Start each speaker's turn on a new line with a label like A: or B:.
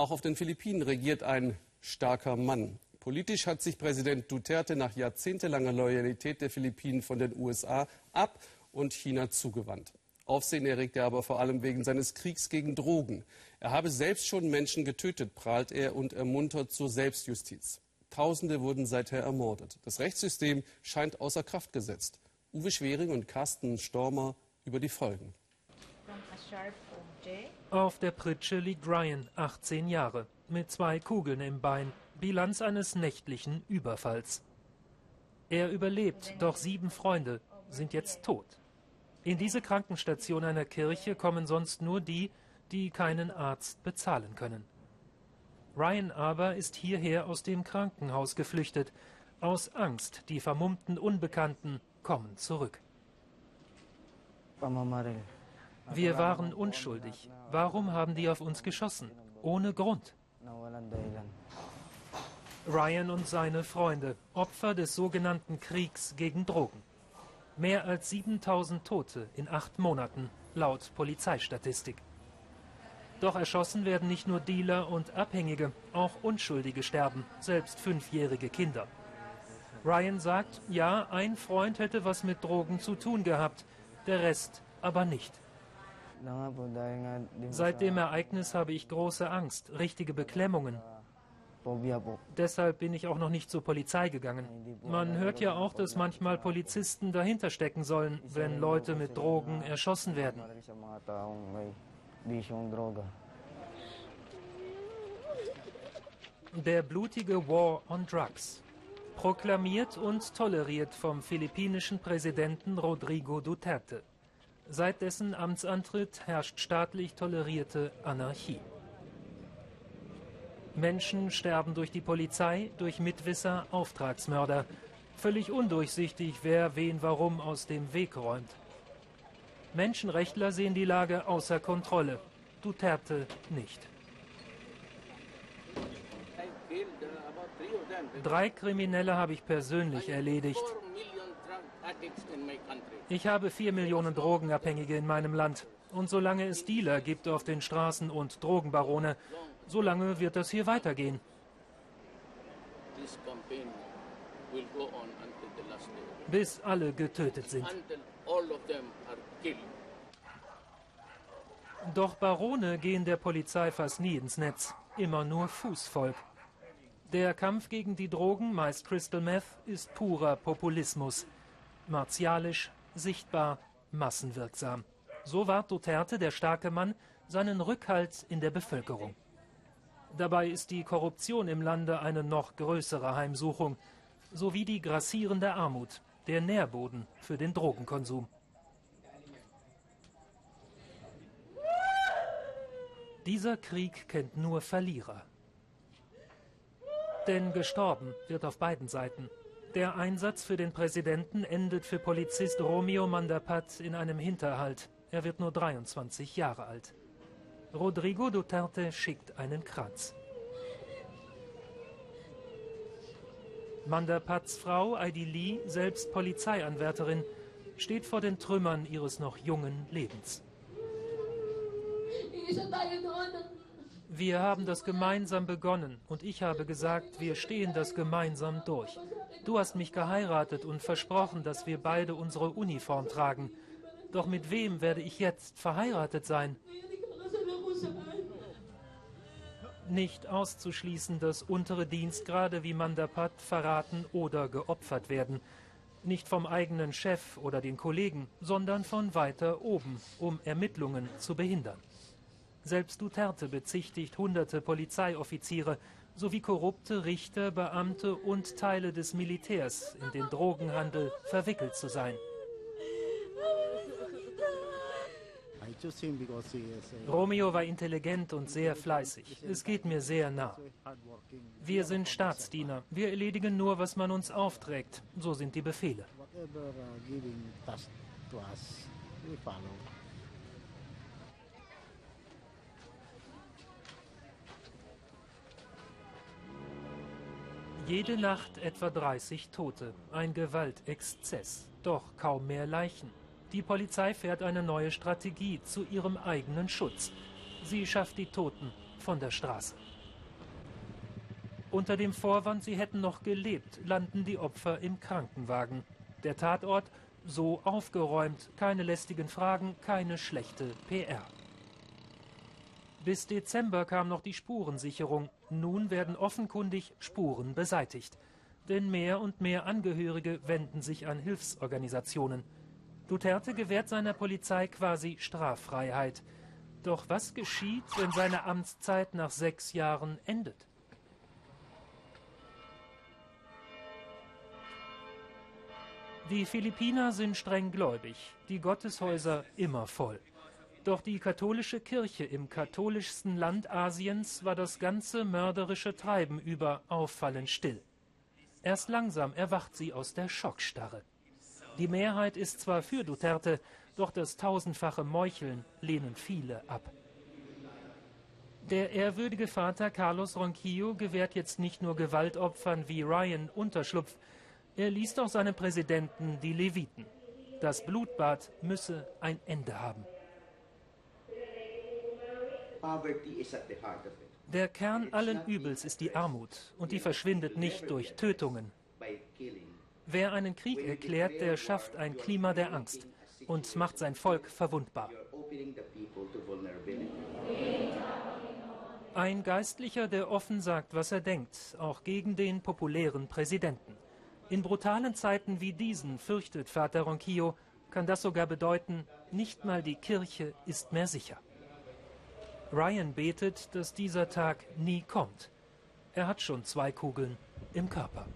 A: Auch auf den Philippinen regiert ein starker Mann. Politisch hat sich Präsident Duterte nach jahrzehntelanger Loyalität der Philippinen von den USA ab und China zugewandt. Aufsehen erregt er aber vor allem wegen seines Kriegs gegen Drogen. Er habe selbst schon Menschen getötet, prahlt er und ermuntert zur Selbstjustiz. Tausende wurden seither ermordet. Das Rechtssystem scheint außer Kraft gesetzt. Uwe Schwering und Carsten Stormer über die Folgen.
B: Auf der Pritsche liegt Ryan, 18 Jahre, mit zwei Kugeln im Bein. Bilanz eines nächtlichen Überfalls. Er überlebt, doch sieben Freunde sind jetzt tot. In diese Krankenstation einer Kirche kommen sonst nur die, die keinen Arzt bezahlen können. Ryan aber ist hierher aus dem Krankenhaus geflüchtet. Aus Angst, die vermummten Unbekannten kommen zurück. Wir waren unschuldig. Warum haben die auf uns geschossen? Ohne Grund. Ryan und seine Freunde, Opfer des sogenannten Kriegs gegen Drogen. Mehr als 7000 Tote in acht Monaten, laut Polizeistatistik. Doch erschossen werden nicht nur Dealer und Abhängige, auch Unschuldige sterben, selbst fünfjährige Kinder. Ryan sagt, ja, ein Freund hätte was mit Drogen zu tun gehabt, der Rest aber nicht. Seit dem Ereignis habe ich große Angst, richtige Beklemmungen. Deshalb bin ich auch noch nicht zur Polizei gegangen. Man hört ja auch, dass manchmal Polizisten dahinter stecken sollen, wenn Leute mit Drogen erschossen werden. Der blutige War on Drugs. Proklamiert und toleriert vom philippinischen Präsidenten Rodrigo Duterte. Seit dessen Amtsantritt herrscht staatlich tolerierte Anarchie. Menschen sterben durch die Polizei, durch Mitwisser, Auftragsmörder. Völlig undurchsichtig, wer wen warum aus dem Weg räumt. Menschenrechtler sehen die Lage außer Kontrolle. Duterte nicht. Drei Kriminelle habe ich persönlich erledigt. Ich habe vier Millionen Drogenabhängige in meinem Land. Und solange es Dealer gibt auf den Straßen und Drogenbarone, solange wird das hier weitergehen. Bis alle getötet sind. Doch Barone gehen der Polizei fast nie ins Netz, immer nur Fußvolk. Der Kampf gegen die Drogen, meist Crystal Meth, ist purer Populismus. Martialisch, sichtbar, massenwirksam. So wahrt Duterte, der starke Mann, seinen Rückhalt in der Bevölkerung. Dabei ist die Korruption im Lande eine noch größere Heimsuchung, sowie die grassierende Armut, der Nährboden für den Drogenkonsum. Dieser Krieg kennt nur Verlierer. Denn gestorben wird auf beiden Seiten. Der Einsatz für den Präsidenten endet für Polizist Romeo Mandapat in einem Hinterhalt. Er wird nur 23 Jahre alt. Rodrigo Duterte schickt einen Kranz. Mandapats Frau Heidi Lee, selbst Polizeianwärterin, steht vor den Trümmern ihres noch jungen Lebens. Wir haben das gemeinsam begonnen und ich habe gesagt, wir stehen das gemeinsam durch. Du hast mich geheiratet und versprochen, dass wir beide unsere Uniform tragen. Doch mit wem werde ich jetzt verheiratet sein? Nicht auszuschließen, dass untere Dienstgrade wie Mandapat verraten oder geopfert werden. Nicht vom eigenen Chef oder den Kollegen, sondern von weiter oben, um Ermittlungen zu behindern. Selbst Duterte bezichtigt hunderte Polizeioffiziere sowie korrupte Richter, Beamte und Teile des Militärs in den Drogenhandel verwickelt zu sein. Romeo war intelligent und sehr fleißig. Es geht mir sehr nah. Wir sind Staatsdiener. Wir erledigen nur, was man uns aufträgt. So sind die Befehle. Jede Nacht etwa 30 Tote, ein Gewaltexzess, doch kaum mehr Leichen. Die Polizei fährt eine neue Strategie zu ihrem eigenen Schutz. Sie schafft die Toten von der Straße. Unter dem Vorwand, sie hätten noch gelebt, landen die Opfer im Krankenwagen. Der Tatort so aufgeräumt, keine lästigen Fragen, keine schlechte PR. Bis Dezember kam noch die Spurensicherung. Nun werden offenkundig Spuren beseitigt. Denn mehr und mehr Angehörige wenden sich an Hilfsorganisationen. Duterte gewährt seiner Polizei quasi Straffreiheit. Doch was geschieht, wenn seine Amtszeit nach sechs Jahren endet? Die Philippiner sind streng gläubig, die Gotteshäuser immer voll. Doch die katholische Kirche im katholischsten Land Asiens war das ganze mörderische Treiben über auffallend still. Erst langsam erwacht sie aus der Schockstarre. Die Mehrheit ist zwar für Duterte, doch das tausendfache Meucheln lehnen viele ab. Der ehrwürdige Vater Carlos Ronquillo gewährt jetzt nicht nur Gewaltopfern wie Ryan Unterschlupf, er liest auch seinem Präsidenten die Leviten. Das Blutbad müsse ein Ende haben. Der Kern allen Übels ist die Armut und die verschwindet nicht durch Tötungen. Wer einen Krieg erklärt, der schafft ein Klima der Angst und macht sein Volk verwundbar. Ein Geistlicher, der offen sagt, was er denkt, auch gegen den populären Präsidenten. In brutalen Zeiten wie diesen, fürchtet Vater Ronquillo, kann das sogar bedeuten, nicht mal die Kirche ist mehr sicher. Ryan betet, dass dieser Tag nie kommt. Er hat schon zwei Kugeln im Körper.